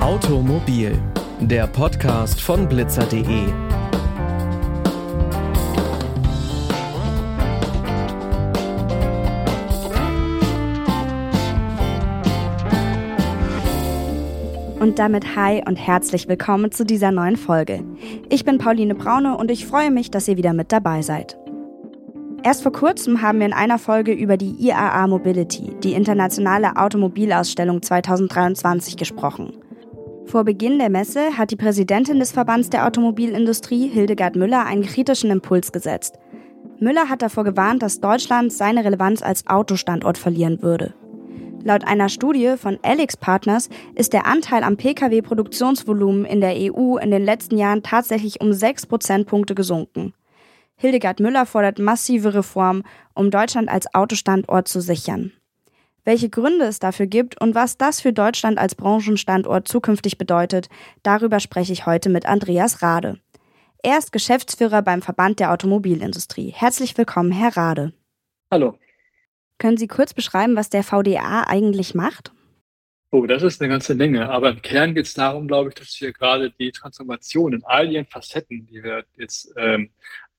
Automobil, der Podcast von blitzer.de. Und damit hi und herzlich willkommen zu dieser neuen Folge. Ich bin Pauline Braune und ich freue mich, dass ihr wieder mit dabei seid. Erst vor kurzem haben wir in einer Folge über die IAA Mobility, die internationale Automobilausstellung 2023, gesprochen. Vor Beginn der Messe hat die Präsidentin des Verbands der Automobilindustrie, Hildegard Müller, einen kritischen Impuls gesetzt. Müller hat davor gewarnt, dass Deutschland seine Relevanz als Autostandort verlieren würde. Laut einer Studie von Alex Partners ist der Anteil am Pkw-Produktionsvolumen in der EU in den letzten Jahren tatsächlich um 6 Prozentpunkte gesunken. Hildegard Müller fordert massive Reformen, um Deutschland als Autostandort zu sichern. Welche Gründe es dafür gibt und was das für Deutschland als Branchenstandort zukünftig bedeutet, darüber spreche ich heute mit Andreas Rade. Er ist Geschäftsführer beim Verband der Automobilindustrie. Herzlich willkommen, Herr Rade. Hallo. Können Sie kurz beschreiben, was der VDA eigentlich macht? Oh, das ist eine ganze Menge. Aber im Kern geht es darum, glaube ich, dass wir gerade die Transformation in all ihren Facetten, die wir jetzt ähm,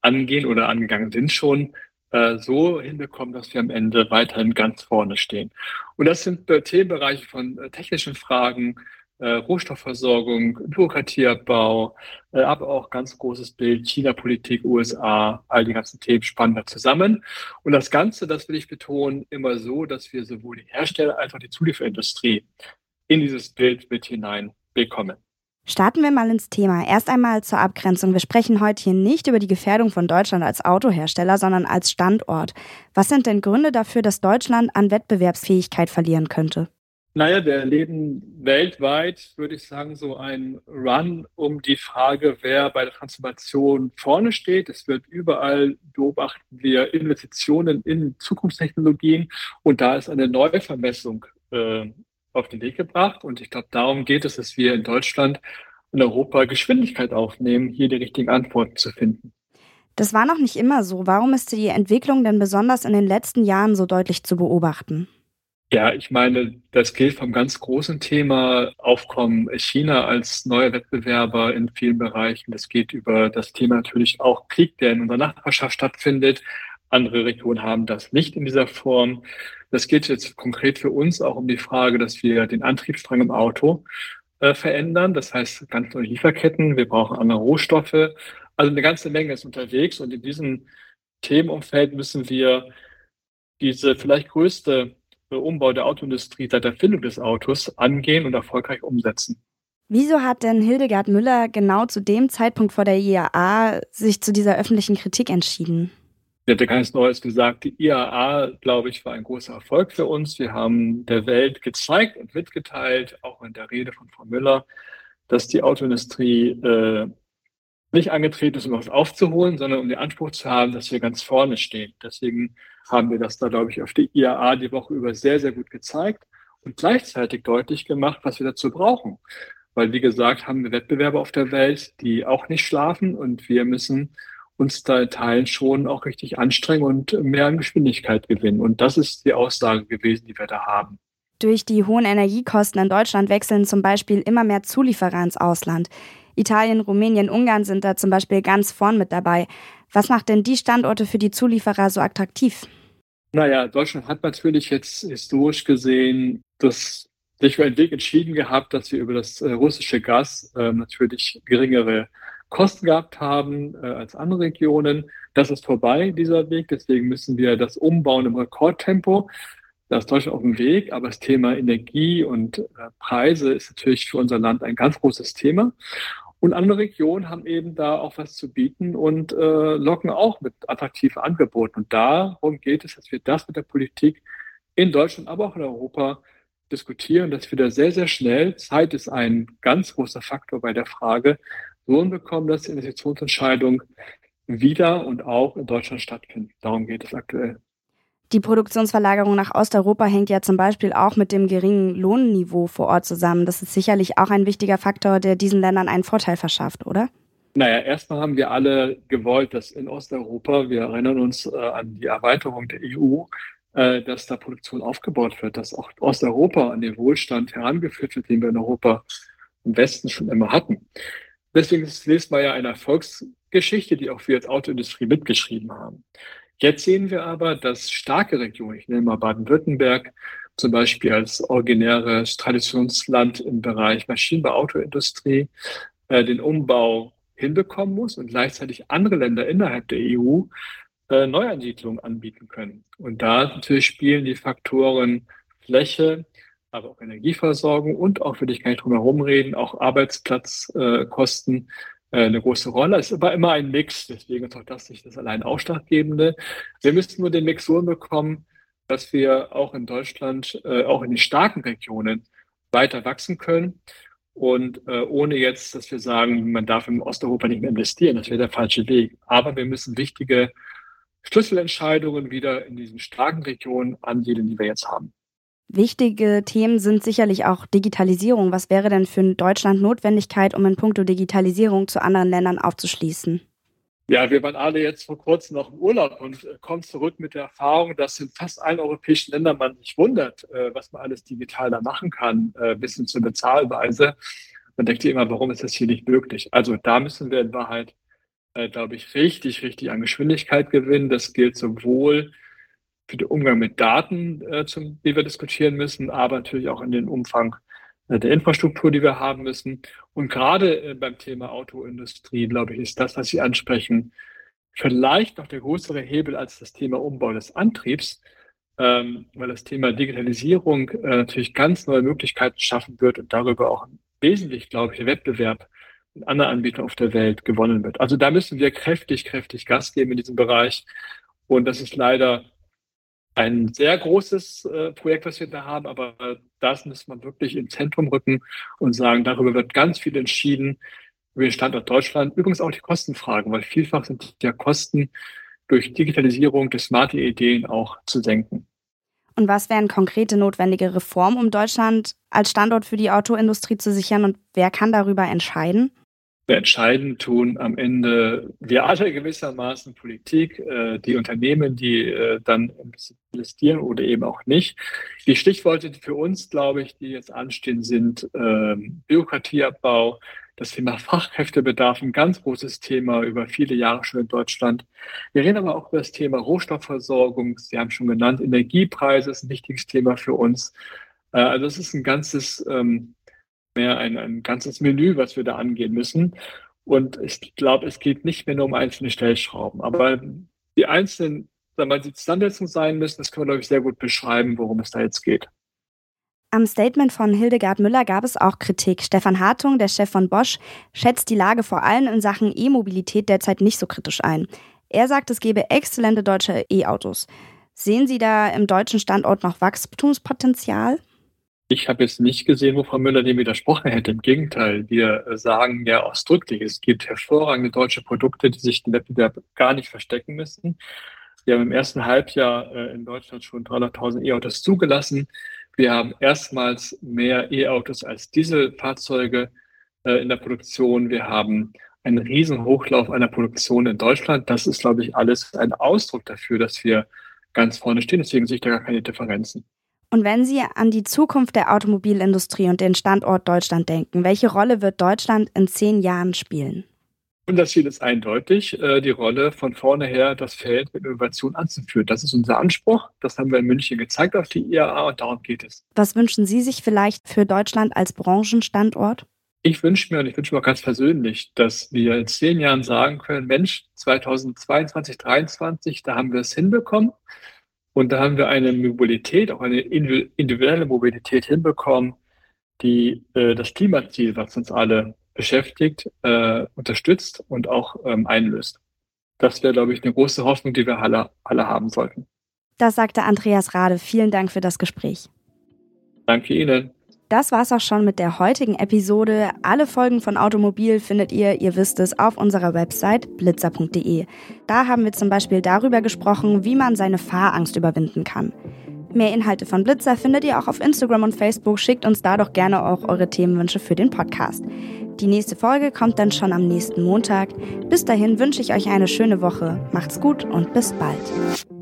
angehen oder angegangen sind schon, äh, so hinbekommen, dass wir am Ende weiterhin ganz vorne stehen. Und das sind äh, Themenbereiche von äh, technischen Fragen, äh, Rohstoffversorgung, Bürokratieabbau, äh, aber auch ganz großes Bild China-Politik, USA, all die ganzen Themen spannen da zusammen. Und das Ganze, das will ich betonen, immer so, dass wir sowohl die Hersteller als auch die Zulieferindustrie in dieses Bild mit hinein bekommen. Starten wir mal ins Thema. Erst einmal zur Abgrenzung. Wir sprechen heute hier nicht über die Gefährdung von Deutschland als Autohersteller, sondern als Standort. Was sind denn Gründe dafür, dass Deutschland an Wettbewerbsfähigkeit verlieren könnte? Naja, wir erleben weltweit, würde ich sagen, so ein Run um die Frage, wer bei der Transformation vorne steht. Es wird überall, beobachten wir Investitionen in Zukunftstechnologien und da ist eine Neuvermessung äh, auf den Weg gebracht. Und ich glaube, darum geht es, dass wir in Deutschland und Europa Geschwindigkeit aufnehmen, hier die richtigen Antworten zu finden. Das war noch nicht immer so. Warum ist die Entwicklung denn besonders in den letzten Jahren so deutlich zu beobachten? Ja, ich meine, das gilt vom ganz großen Thema Aufkommen China als neuer Wettbewerber in vielen Bereichen. Das geht über das Thema natürlich auch Krieg, der in unserer Nachbarschaft stattfindet. Andere Regionen haben das nicht in dieser Form. Das geht jetzt konkret für uns auch um die Frage, dass wir den Antriebsstrang im Auto äh, verändern. Das heißt, ganz neue Lieferketten. Wir brauchen andere Rohstoffe. Also eine ganze Menge ist unterwegs. Und in diesem Themenumfeld müssen wir diese vielleicht größte Umbau der Autoindustrie seit der Erfindung des Autos angehen und erfolgreich umsetzen. Wieso hat denn Hildegard Müller genau zu dem Zeitpunkt vor der IAA sich zu dieser öffentlichen Kritik entschieden? Sie hatte ganz Neues gesagt. Die IAA, glaube ich, war ein großer Erfolg für uns. Wir haben der Welt gezeigt und mitgeteilt, auch in der Rede von Frau Müller, dass die Autoindustrie äh, nicht angetreten ist, um was aufzuholen, sondern um den Anspruch zu haben, dass wir ganz vorne stehen. Deswegen haben wir das da, glaube ich, auf der IAA die Woche über sehr, sehr gut gezeigt und gleichzeitig deutlich gemacht, was wir dazu brauchen. Weil, wie gesagt, haben wir Wettbewerber auf der Welt, die auch nicht schlafen und wir müssen uns da in Teilen schon auch richtig anstrengen und mehr an Geschwindigkeit gewinnen. Und das ist die Aussage gewesen, die wir da haben. Durch die hohen Energiekosten in Deutschland wechseln zum Beispiel immer mehr Zulieferer ins Ausland. Italien, Rumänien, Ungarn sind da zum Beispiel ganz vorn mit dabei. Was macht denn die Standorte für die Zulieferer so attraktiv? Naja, Deutschland hat natürlich jetzt historisch gesehen das sich für einen Weg entschieden gehabt, dass wir über das äh, russische Gas äh, natürlich geringere Kosten gehabt haben äh, als andere Regionen. Das ist vorbei, dieser Weg. Deswegen müssen wir das umbauen im Rekordtempo. Da ist Deutschland auf dem Weg, aber das Thema Energie und äh, Preise ist natürlich für unser Land ein ganz großes Thema. Und andere Regionen haben eben da auch was zu bieten und äh, locken auch mit attraktiven Angeboten. Und darum geht es, dass wir das mit der Politik in Deutschland, aber auch in Europa diskutieren, dass wir da sehr, sehr schnell, Zeit ist ein ganz großer Faktor bei der Frage, so hinbekommen, dass die Investitionsentscheidung wieder und auch in Deutschland stattfindet. Darum geht es aktuell. Die Produktionsverlagerung nach Osteuropa hängt ja zum Beispiel auch mit dem geringen Lohnniveau vor Ort zusammen. Das ist sicherlich auch ein wichtiger Faktor, der diesen Ländern einen Vorteil verschafft, oder? Naja, erstmal haben wir alle gewollt, dass in Osteuropa, wir erinnern uns äh, an die Erweiterung der EU, äh, dass da Produktion aufgebaut wird, dass auch Osteuropa an den Wohlstand herangeführt wird, den wir in Europa im Westen schon immer hatten. Deswegen ist es mal ja eine Erfolgsgeschichte, die auch wir als Autoindustrie mitgeschrieben haben. Jetzt sehen wir aber, dass starke Regionen, ich nehme mal Baden-Württemberg, zum Beispiel als originäres Traditionsland im Bereich Maschinenbau, Autoindustrie, äh, den Umbau hinbekommen muss und gleichzeitig andere Länder innerhalb der EU äh, Neuansiedlungen anbieten können. Und da natürlich spielen die Faktoren Fläche, aber auch Energieversorgung und auch, würde ich gar nicht drum herum reden, auch Arbeitsplatzkosten äh, eine große Rolle. Es ist aber immer ein Mix, deswegen ist auch das nicht das allein Ausschlaggebende. Wir müssen nur den Mix so bekommen, dass wir auch in Deutschland, äh, auch in den starken Regionen weiter wachsen können und äh, ohne jetzt, dass wir sagen, man darf in Osteuropa nicht mehr investieren, das wäre der falsche Weg. Aber wir müssen wichtige Schlüsselentscheidungen wieder in diesen starken Regionen ansiedeln, die wir jetzt haben. Wichtige Themen sind sicherlich auch Digitalisierung. Was wäre denn für Deutschland Notwendigkeit, um in puncto Digitalisierung zu anderen Ländern aufzuschließen? Ja, wir waren alle jetzt vor kurzem noch im Urlaub und äh, kommen zurück mit der Erfahrung, dass in fast allen europäischen Ländern man sich wundert, äh, was man alles digital da machen kann, äh, bis hin zur Bezahlweise. Man denkt immer, warum ist das hier nicht möglich? Also da müssen wir in Wahrheit, glaube ich, richtig, richtig an Geschwindigkeit gewinnen. Das gilt sowohl für den Umgang mit Daten, zum, die wir diskutieren müssen, aber natürlich auch in den Umfang der Infrastruktur, die wir haben müssen. Und gerade äh, beim Thema Autoindustrie, glaube ich, ist das, was Sie ansprechen, vielleicht noch der größere Hebel als das Thema Umbau des Antriebs, ähm, weil das Thema Digitalisierung äh, natürlich ganz neue Möglichkeiten schaffen wird und darüber auch wesentlich, glaube ich, der Wettbewerb mit anderen Anbietern auf der Welt gewonnen wird. Also da müssen wir kräftig, kräftig Gas geben in diesem Bereich. Und das ist leider ein sehr großes äh, Projekt, was wir da haben, aber das muss man wirklich ins Zentrum rücken und sagen, darüber wird ganz viel entschieden über den Standort Deutschland. Übrigens auch die Kostenfragen, weil vielfach sind ja Kosten durch Digitalisierung der smarte Ideen auch zu senken. Und was wären konkrete notwendige Reformen, um Deutschland als Standort für die Autoindustrie zu sichern und wer kann darüber entscheiden? Entscheiden tun am Ende wir alle gewissermaßen Politik, äh, die Unternehmen, die äh, dann investieren oder eben auch nicht. Die Stichworte für uns, glaube ich, die jetzt anstehen, sind äh, Bürokratieabbau, das Thema Fachkräftebedarf, ein ganz großes Thema über viele Jahre schon in Deutschland. Wir reden aber auch über das Thema Rohstoffversorgung. Sie haben schon genannt, Energiepreise ist ein wichtiges Thema für uns. Äh, also es ist ein ganzes ähm, mehr ein, ein ganzes Menü, was wir da angehen müssen. Und ich glaube, es geht nicht mehr nur um einzelne Stellschrauben. Aber die einzelnen, sagen wir mal, die Standards sein müssen, das können wir, glaube ich, sehr gut beschreiben, worum es da jetzt geht. Am Statement von Hildegard Müller gab es auch Kritik. Stefan Hartung, der Chef von Bosch, schätzt die Lage vor allem in Sachen E-Mobilität derzeit nicht so kritisch ein. Er sagt, es gebe exzellente deutsche E-Autos. Sehen Sie da im deutschen Standort noch Wachstumspotenzial? Ich habe jetzt nicht gesehen, wo Frau Müller dem widersprochen hätte. Im Gegenteil, wir sagen ja ausdrücklich, es gibt hervorragende deutsche Produkte, die sich den Wettbewerb gar nicht verstecken müssen. Wir haben im ersten Halbjahr äh, in Deutschland schon 300.000 E-Autos zugelassen. Wir haben erstmals mehr E-Autos als Dieselfahrzeuge äh, in der Produktion. Wir haben einen riesen Hochlauf einer Produktion in Deutschland. Das ist, glaube ich, alles ein Ausdruck dafür, dass wir ganz vorne stehen. Deswegen sehe ich da gar keine Differenzen. Und wenn Sie an die Zukunft der Automobilindustrie und den Standort Deutschland denken, welche Rolle wird Deutschland in zehn Jahren spielen? Und das Ziel ist eindeutig, äh, die Rolle von vorne her das Feld mit Innovation anzuführen. Das ist unser Anspruch. Das haben wir in München gezeigt auf die IAA und darum geht es. Was wünschen Sie sich vielleicht für Deutschland als Branchenstandort? Ich wünsche mir und ich wünsche mir ganz persönlich, dass wir in zehn Jahren sagen können, Mensch, 2022, 2023, da haben wir es hinbekommen. Und da haben wir eine Mobilität, auch eine individuelle Mobilität hinbekommen, die äh, das Klimaziel, was uns alle beschäftigt, äh, unterstützt und auch ähm, einlöst. Das wäre, glaube ich, eine große Hoffnung, die wir alle, alle haben sollten. Das sagte Andreas Rade. Vielen Dank für das Gespräch. Danke Ihnen. Das war's auch schon mit der heutigen Episode. Alle Folgen von Automobil findet ihr, ihr wisst es, auf unserer Website blitzer.de. Da haben wir zum Beispiel darüber gesprochen, wie man seine Fahrangst überwinden kann. Mehr Inhalte von Blitzer findet ihr auch auf Instagram und Facebook. Schickt uns da doch gerne auch eure Themenwünsche für den Podcast. Die nächste Folge kommt dann schon am nächsten Montag. Bis dahin wünsche ich euch eine schöne Woche. Macht's gut und bis bald.